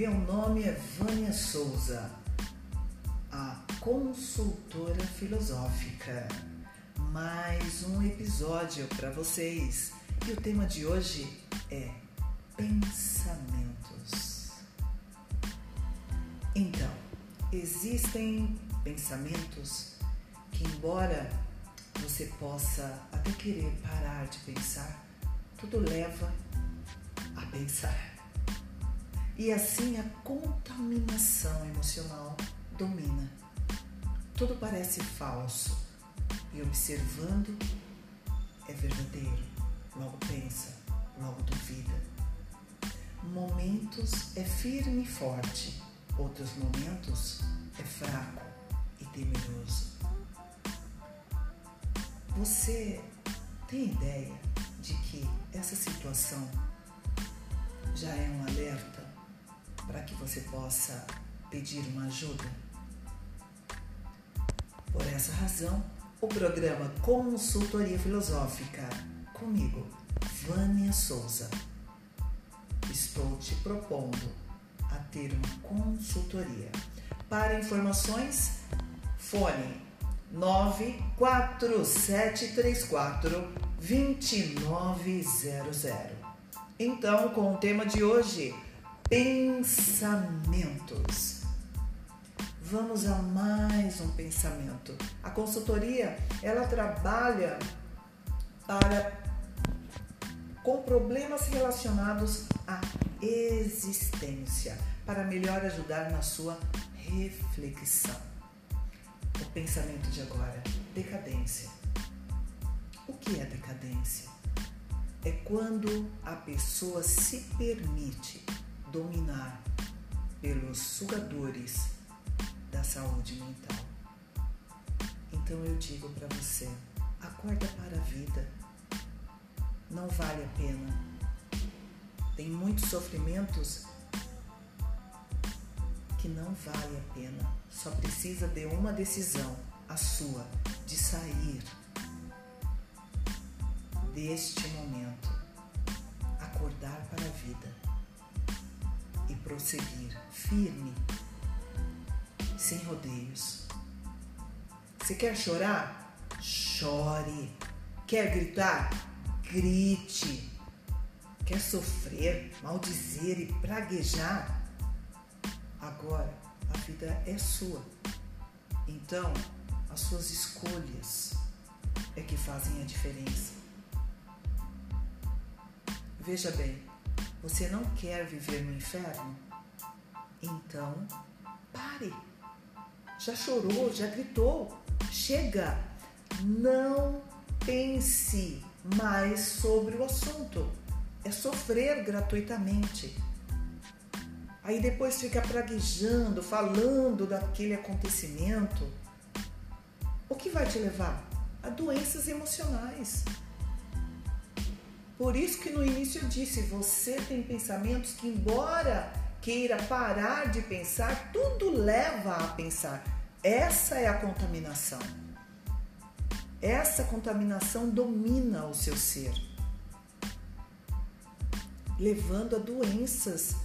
meu nome é Vânia Souza, a consultora filosófica. Mais um episódio para vocês e o tema de hoje é pensamentos. Então, existem pensamentos que, embora você possa até querer parar de pensar, tudo leva a pensar. E assim a contaminação emocional domina. Tudo parece falso e observando é verdadeiro. Logo pensa, logo duvida. Momentos é firme e forte, outros momentos é fraco e temeroso. Você tem ideia de que essa situação já é um alerta para que você possa pedir uma ajuda. Por essa razão, o programa Consultoria Filosófica comigo, Vânia Souza. Estou te propondo a ter uma consultoria. Para informações, fone 94734 2900. Então, com o tema de hoje, pensamentos. Vamos a mais um pensamento. A consultoria, ela trabalha para com problemas relacionados à existência, para melhor ajudar na sua reflexão. O pensamento de agora, decadência. O que é decadência? É quando a pessoa se permite dominar pelos sugadores da saúde mental. Então eu digo para você, acorda para a vida. Não vale a pena. Tem muitos sofrimentos que não vale a pena. Só precisa de uma decisão, a sua, de sair deste momento, acordar para a vida prosseguir firme, sem rodeios. Se quer chorar? Chore. Quer gritar? Grite. Quer sofrer, maldizer e praguejar? Agora a vida é sua. Então, as suas escolhas é que fazem a diferença. Veja bem, você não quer viver no inferno? Então, pare. Já chorou, já gritou. Chega. Não pense mais sobre o assunto. É sofrer gratuitamente. Aí depois fica praguejando, falando daquele acontecimento. O que vai te levar? A doenças emocionais. Por isso que no início eu disse, você tem pensamentos que embora queira parar de pensar, tudo leva a pensar. Essa é a contaminação. Essa contaminação domina o seu ser, levando a doenças.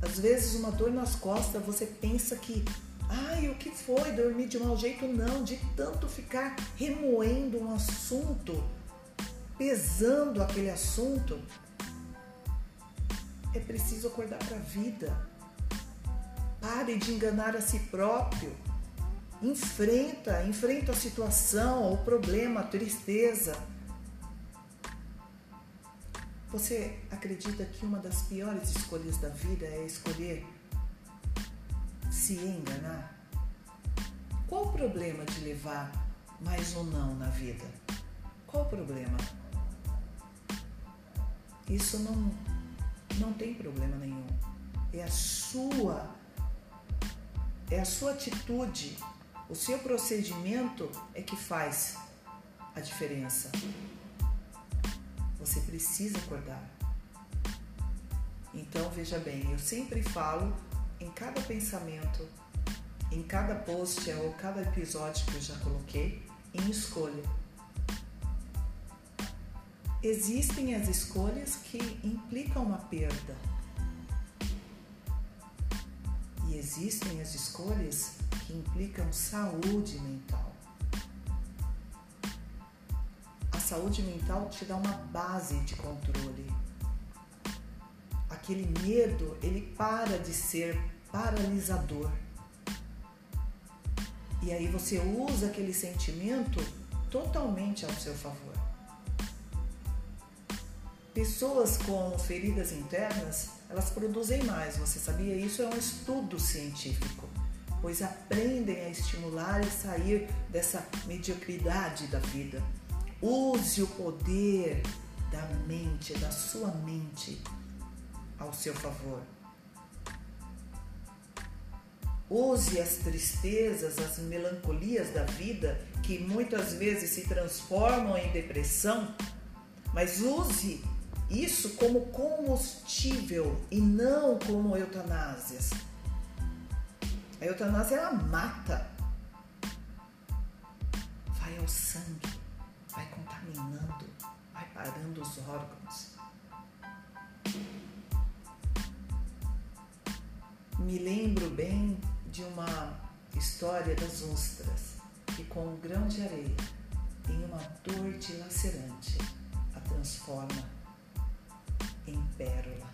Às vezes, uma dor nas costas, você pensa que, ai, o que foi? Dormir de mau jeito? Não, de tanto ficar remoendo um assunto pesando aquele assunto, é preciso acordar para a vida. Pare de enganar a si próprio. Enfrenta, enfrenta a situação, o problema, a tristeza. Você acredita que uma das piores escolhas da vida é escolher se enganar? Qual o problema de levar mais ou não na vida? Qual o problema? Isso não, não tem problema nenhum. É a sua, é a sua atitude, o seu procedimento é que faz a diferença. Você precisa acordar. Então veja bem, eu sempre falo em cada pensamento, em cada post ou cada episódio que eu já coloquei, em escolha existem as escolhas que implicam uma perda. E existem as escolhas que implicam saúde mental. A saúde mental te dá uma base de controle. Aquele medo, ele para de ser paralisador. E aí você usa aquele sentimento totalmente ao seu favor. Pessoas com feridas internas, elas produzem mais, você sabia? Isso é um estudo científico, pois aprendem a estimular e sair dessa mediocridade da vida. Use o poder da mente, da sua mente, ao seu favor. Use as tristezas, as melancolias da vida, que muitas vezes se transformam em depressão, mas use isso como combustível e não como eutanásias. A eutanásia ela mata. Vai ao sangue, vai contaminando, vai parando os órgãos. Me lembro bem de uma história das ostras que com um grão de areia em uma dor dilacerante a transforma em pérola.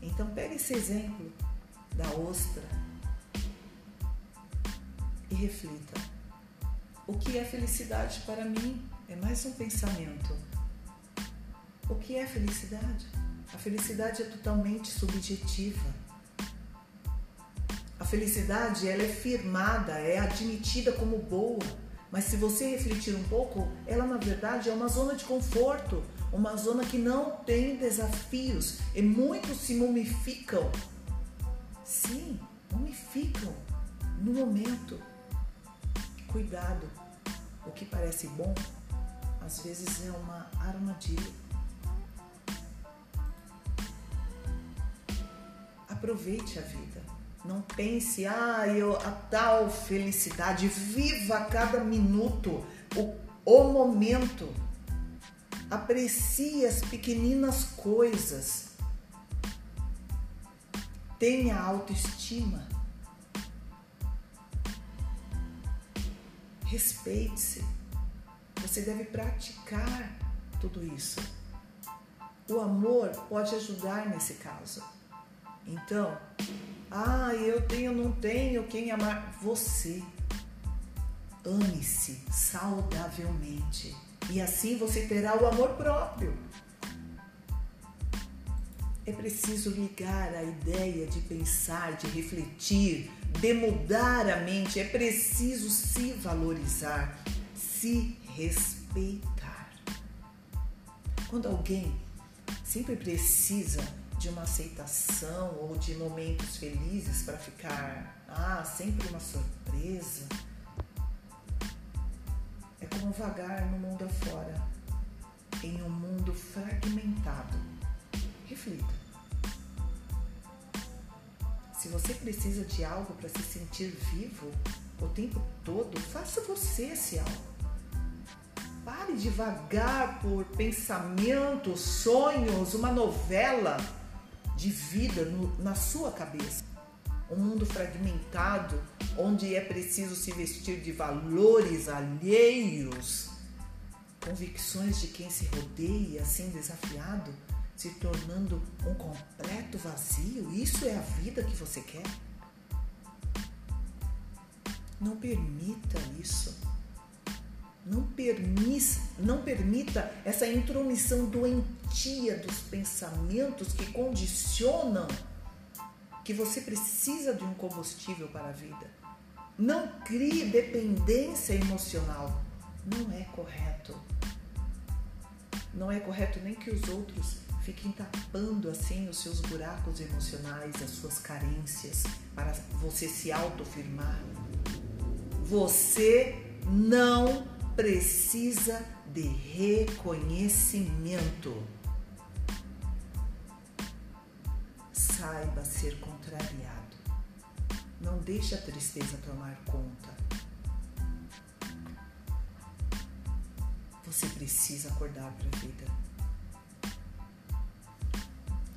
Então pegue esse exemplo da ostra e reflita. O que é felicidade para mim? É mais um pensamento. O que é felicidade? A felicidade é totalmente subjetiva. A felicidade ela é firmada, é admitida como boa, mas se você refletir um pouco, ela na verdade é uma zona de conforto, uma zona que não tem desafios e muitos se mumificam. Sim, mumificam no momento. Cuidado, o que parece bom às vezes é uma armadilha. Aproveite a vida. Não pense, ah, eu, a tal felicidade. Viva cada minuto, o, o momento Aprecie as pequeninas coisas. Tenha autoestima. Respeite-se. Você deve praticar tudo isso. O amor pode ajudar nesse caso. Então, ah, eu tenho, não tenho quem amar. Você. Ame-se saudavelmente. E assim você terá o amor próprio. É preciso ligar a ideia de pensar, de refletir, de mudar a mente. É preciso se valorizar, se respeitar. Quando alguém sempre precisa de uma aceitação ou de momentos felizes para ficar, ah, sempre uma surpresa, vagar no mundo afora, em um mundo fragmentado. Reflita. Se você precisa de algo para se sentir vivo o tempo todo, faça você esse algo. Pare de vagar por pensamentos, sonhos, uma novela de vida no, na sua cabeça um mundo fragmentado, onde é preciso se vestir de valores alheios, convicções de quem se rodeia, assim desafiado, se tornando um completo vazio. Isso é a vida que você quer? Não permita isso. Não, permis, não permita essa intromissão doentia dos pensamentos que condicionam que você precisa de um combustível para a vida. Não crie dependência emocional. Não é correto. Não é correto nem que os outros fiquem tapando assim os seus buracos emocionais, as suas carências, para você se autoafirmar. Você não precisa de reconhecimento. saiba ser contrariado. Não deixe a tristeza tomar conta. Você precisa acordar para a vida.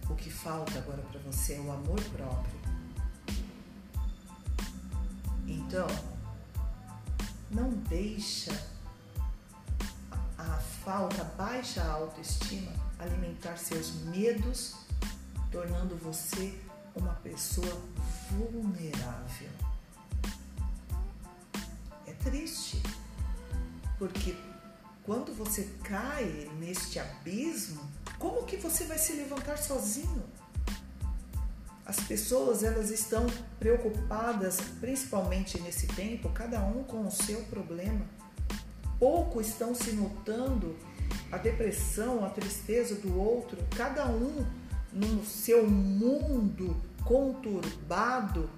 O que falta agora para você é o amor próprio. Então, não deixa a falta, a baixa autoestima alimentar seus medos tornando você uma pessoa vulnerável. É triste, porque quando você cai neste abismo, como que você vai se levantar sozinho? As pessoas elas estão preocupadas, principalmente nesse tempo, cada um com o seu problema. Pouco estão se notando a depressão, a tristeza do outro, cada um no seu mundo conturbado,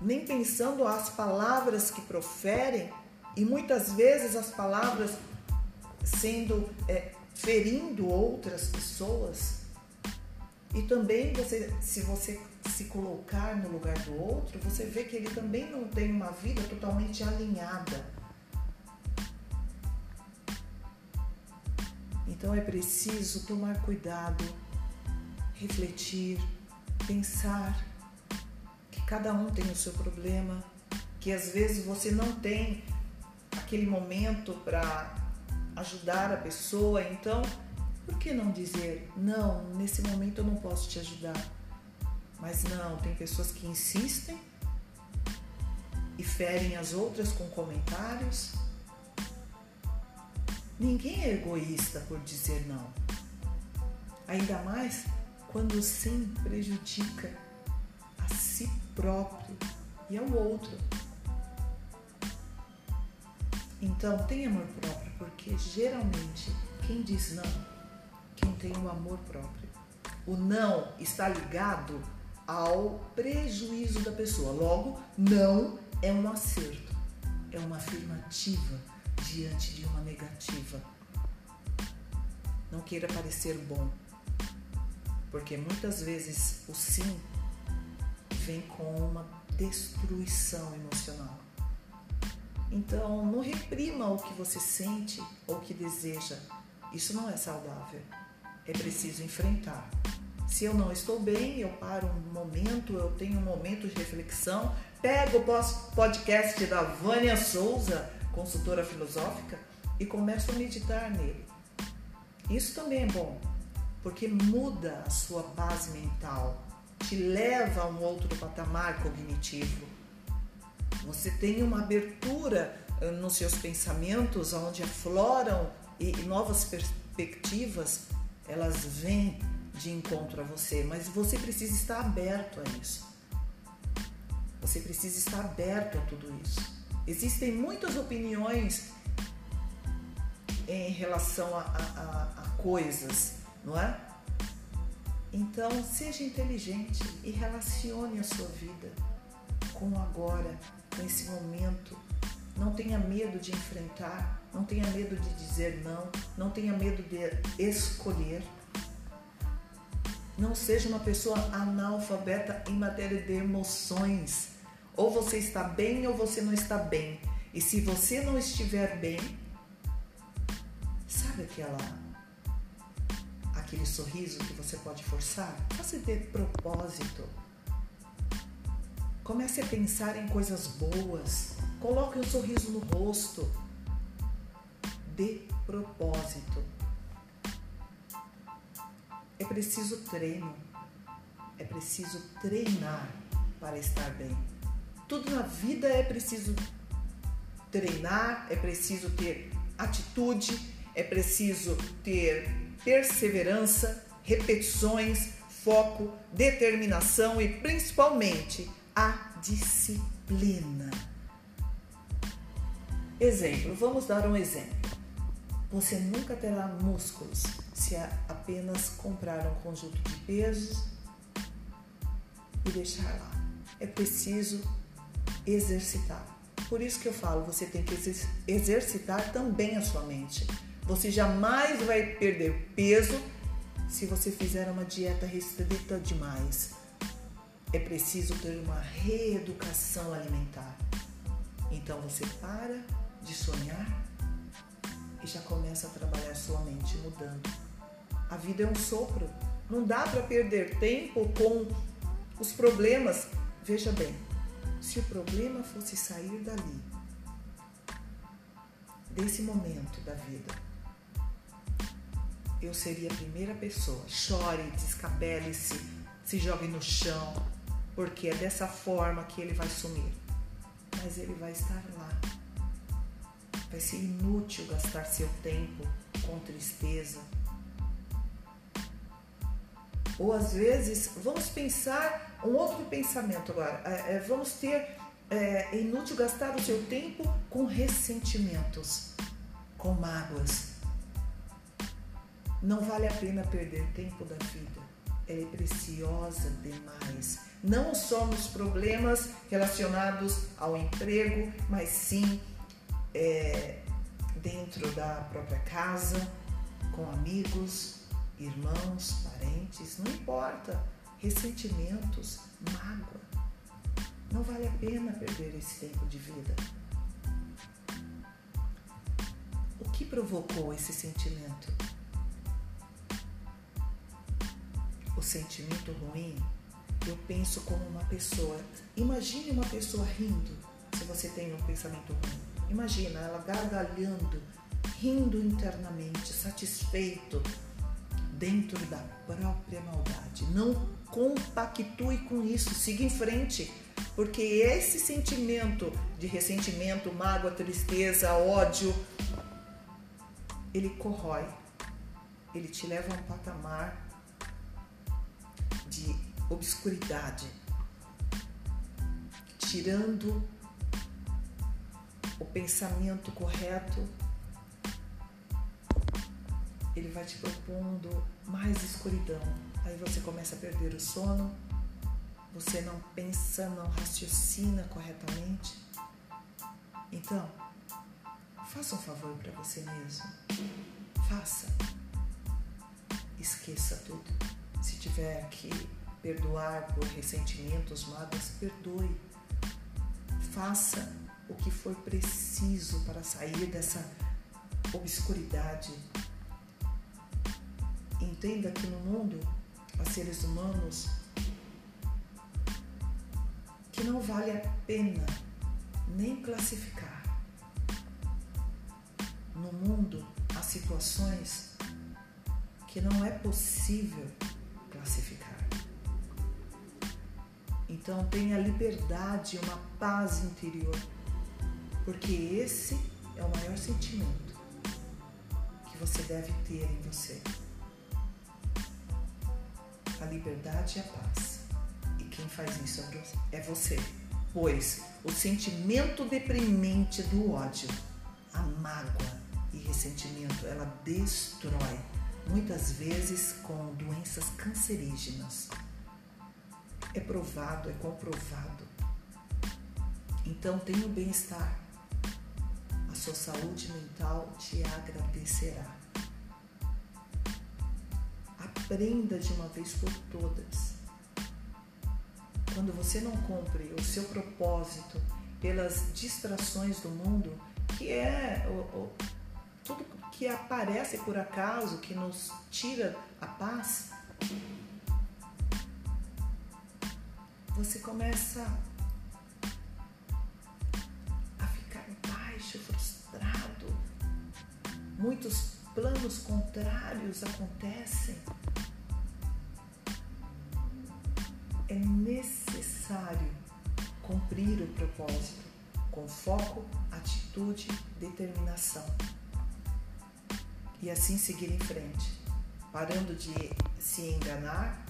nem pensando as palavras que proferem e muitas vezes as palavras sendo é, ferindo outras pessoas. E também você, se você se colocar no lugar do outro, você vê que ele também não tem uma vida totalmente alinhada. Então é preciso tomar cuidado, refletir, pensar que cada um tem o seu problema, que às vezes você não tem aquele momento para ajudar a pessoa, então por que não dizer não, nesse momento eu não posso te ajudar? Mas não, tem pessoas que insistem e ferem as outras com comentários. Ninguém é egoísta por dizer não. Ainda mais quando sim prejudica a si próprio e ao outro. Então, tenha amor próprio, porque geralmente quem diz não, quem tem o amor próprio. O não está ligado ao prejuízo da pessoa. Logo, não é um acerto, é uma afirmativa diante de uma negativa. Não queira parecer bom, porque muitas vezes o sim vem com uma destruição emocional. Então, não reprima o que você sente ou que deseja. Isso não é saudável. É preciso enfrentar. Se eu não estou bem, eu paro um momento, eu tenho um momento de reflexão, pego o podcast da Vânia Souza, consultora filosófica, e começo a meditar nele. Isso também é bom, porque muda a sua base mental, te leva a um outro patamar cognitivo você tem uma abertura eh, nos seus pensamentos, onde afloram e novas perspectivas, elas vêm de encontro a você, mas você precisa estar aberto a isso. Você precisa estar aberto a tudo isso. Existem muitas opiniões em relação a, a, a coisas, não é? Então, seja inteligente e relacione a sua vida com o agora, nesse momento. Não tenha medo de enfrentar, não tenha medo de dizer não, não tenha medo de escolher. Não seja uma pessoa analfabeta em matéria de emoções. Ou você está bem ou você não está bem. E se você não estiver bem, sabe aquela aquele sorriso que você pode forçar? Faça de propósito. Comece a pensar em coisas boas. Coloque um sorriso no rosto. De propósito. É preciso treino. É preciso treinar para estar bem. Tudo na vida é preciso treinar, é preciso ter atitude, é preciso ter perseverança, repetições, foco, determinação e principalmente a disciplina. Exemplo, vamos dar um exemplo. Você nunca terá músculos se apenas comprar um conjunto de pesos e deixar lá. É preciso exercitar. Por isso que eu falo, você tem que exercitar também a sua mente. Você jamais vai perder peso se você fizer uma dieta restrita demais é preciso ter uma reeducação alimentar. Então você para de sonhar e já começa a trabalhar sua mente mudando. A vida é um sopro. Não dá para perder tempo com os problemas. Veja bem, se o problema fosse sair dali, desse momento da vida, eu seria a primeira pessoa. Chore, descabele-se, se jogue no chão, porque é dessa forma que ele vai sumir. Mas ele vai estar lá. Vai ser inútil gastar seu tempo com tristeza. Ou às vezes, vamos pensar um outro pensamento agora. É, é, vamos ter. É, é inútil gastar o seu tempo com ressentimentos, com mágoas. Não vale a pena perder tempo da vida. Ela é preciosa demais. Não só nos problemas relacionados ao emprego, mas sim é, dentro da própria casa, com amigos, irmãos, parentes, não importa. Ressentimentos, mágoa. Não vale a pena perder esse tempo de vida. O que provocou esse sentimento? O sentimento ruim, eu penso como uma pessoa. Imagine uma pessoa rindo, se você tem um pensamento ruim Imagina ela gargalhando, rindo internamente, satisfeito dentro da própria maldade. Não compactue com isso, siga em frente, porque esse sentimento de ressentimento, mágoa, tristeza, ódio, ele corrói, ele te leva a um patamar de obscuridade, tirando o pensamento correto, ele vai te propondo mais escuridão. Aí você começa a perder o sono, você não pensa, não raciocina corretamente. Então, faça um favor para você mesmo. Faça. Esqueça tudo. Se tiver que perdoar por ressentimentos, mágoas, perdoe. Faça o que for preciso para sair dessa obscuridade. Entenda que no mundo há seres humanos que não vale a pena nem classificar. No mundo há situações que não é possível classificar. Então tenha liberdade, uma paz interior porque esse é o maior sentimento que você deve ter em você. A liberdade e a paz. E quem faz isso é você. Pois o sentimento deprimente do ódio, a mágoa e ressentimento, ela destrói, muitas vezes com doenças cancerígenas. É provado, é comprovado. Então tenha o bem-estar sua saúde mental te agradecerá. Aprenda de uma vez por todas. Quando você não cumpre o seu propósito pelas distrações do mundo, que é o, o, tudo que aparece por acaso, que nos tira a paz, você começa muitos planos contrários acontecem, é necessário cumprir o propósito com foco, atitude, determinação e assim seguir em frente, parando de se enganar,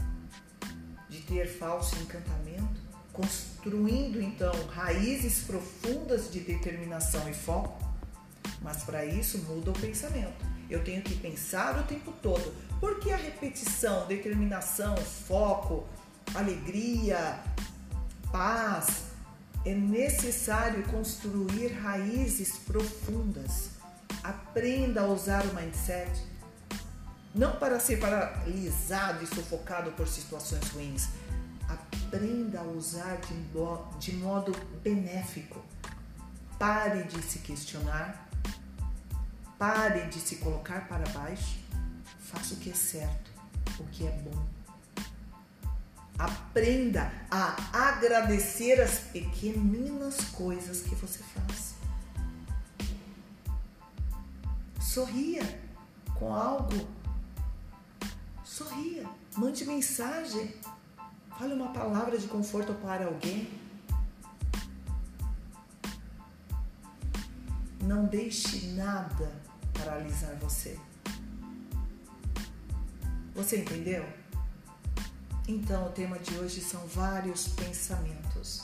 de ter falso encantamento, construindo então raízes profundas de determinação e foco mas para isso muda o pensamento. Eu tenho que pensar o tempo todo. Porque a repetição, determinação, foco, alegria, paz, é necessário construir raízes profundas. Aprenda a usar o mindset não para ser paralisado e sufocado por situações ruins. Aprenda a usar de, de modo benéfico. Pare de se questionar, Pare de se colocar para baixo. Faça o que é certo, o que é bom. Aprenda a agradecer as pequeninas coisas que você faz. Sorria com algo. Sorria. Mande mensagem. Fale uma palavra de conforto para alguém. Não deixe nada paralisar você. Você entendeu? Então, o tema de hoje são vários pensamentos.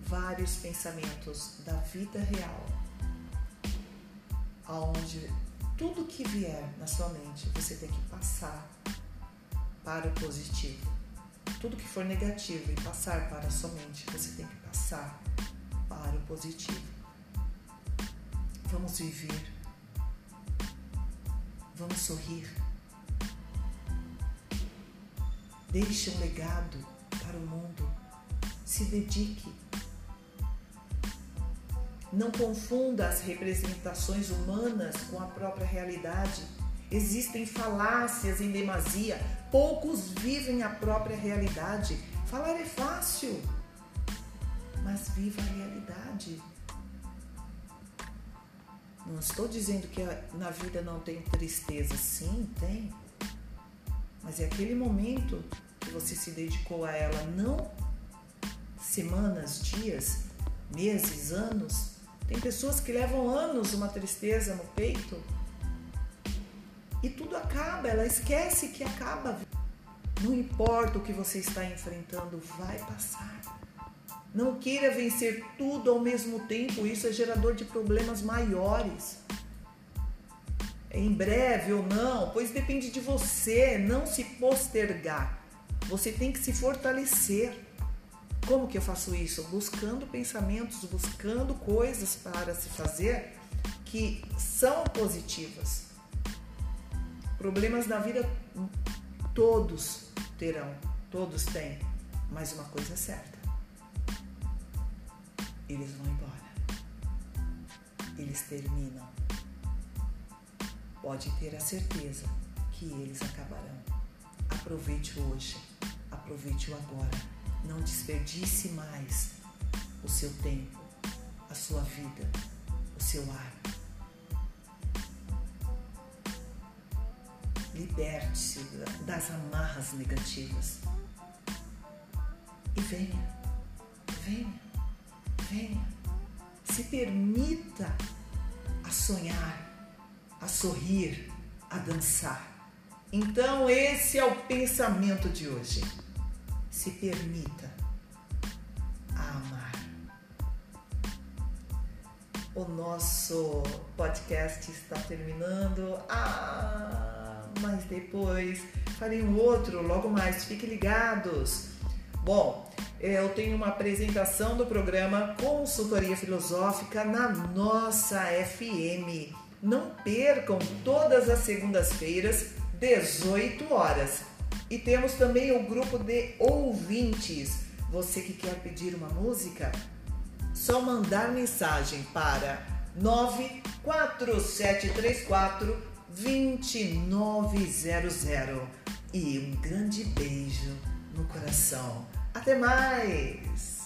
Vários pensamentos da vida real. Onde tudo que vier na sua mente você tem que passar para o positivo. Tudo que for negativo e passar para a sua mente, você tem que passar para o positivo. Vamos viver. Vamos sorrir Deixe um legado para o mundo. Se dedique. Não confunda as representações humanas com a própria realidade. Existem falácias em demasia. Poucos vivem a própria realidade. Falar é fácil, mas viva a realidade. Não estou dizendo que na vida não tem tristeza. Sim, tem. Mas é aquele momento que você se dedicou a ela, não semanas, dias, meses, anos. Tem pessoas que levam anos uma tristeza no peito e tudo acaba, ela esquece que acaba. Não importa o que você está enfrentando, vai passar. Não queira vencer tudo ao mesmo tempo, isso é gerador de problemas maiores em breve ou não, pois depende de você não se postergar. Você tem que se fortalecer. Como que eu faço isso? Buscando pensamentos, buscando coisas para se fazer que são positivas. Problemas na vida todos terão, todos têm, mas uma coisa é certa: eles vão embora, eles terminam pode ter a certeza que eles acabarão. Aproveite hoje, aproveite o agora. Não desperdice mais o seu tempo, a sua vida, o seu ar. Liberte-se das amarras negativas. E venha, venha, venha. Se permita a sonhar a sorrir, a dançar. Então, esse é o pensamento de hoje. Se permita amar. O nosso podcast está terminando. Ah, mas depois farei um outro logo mais. Fiquem ligados. Bom, eu tenho uma apresentação do programa Consultoria Filosófica na nossa FM não percam todas as segundas-feiras, 18 horas. E temos também o grupo de ouvintes. Você que quer pedir uma música, só mandar mensagem para 94734 2900. E um grande beijo no coração. Até mais!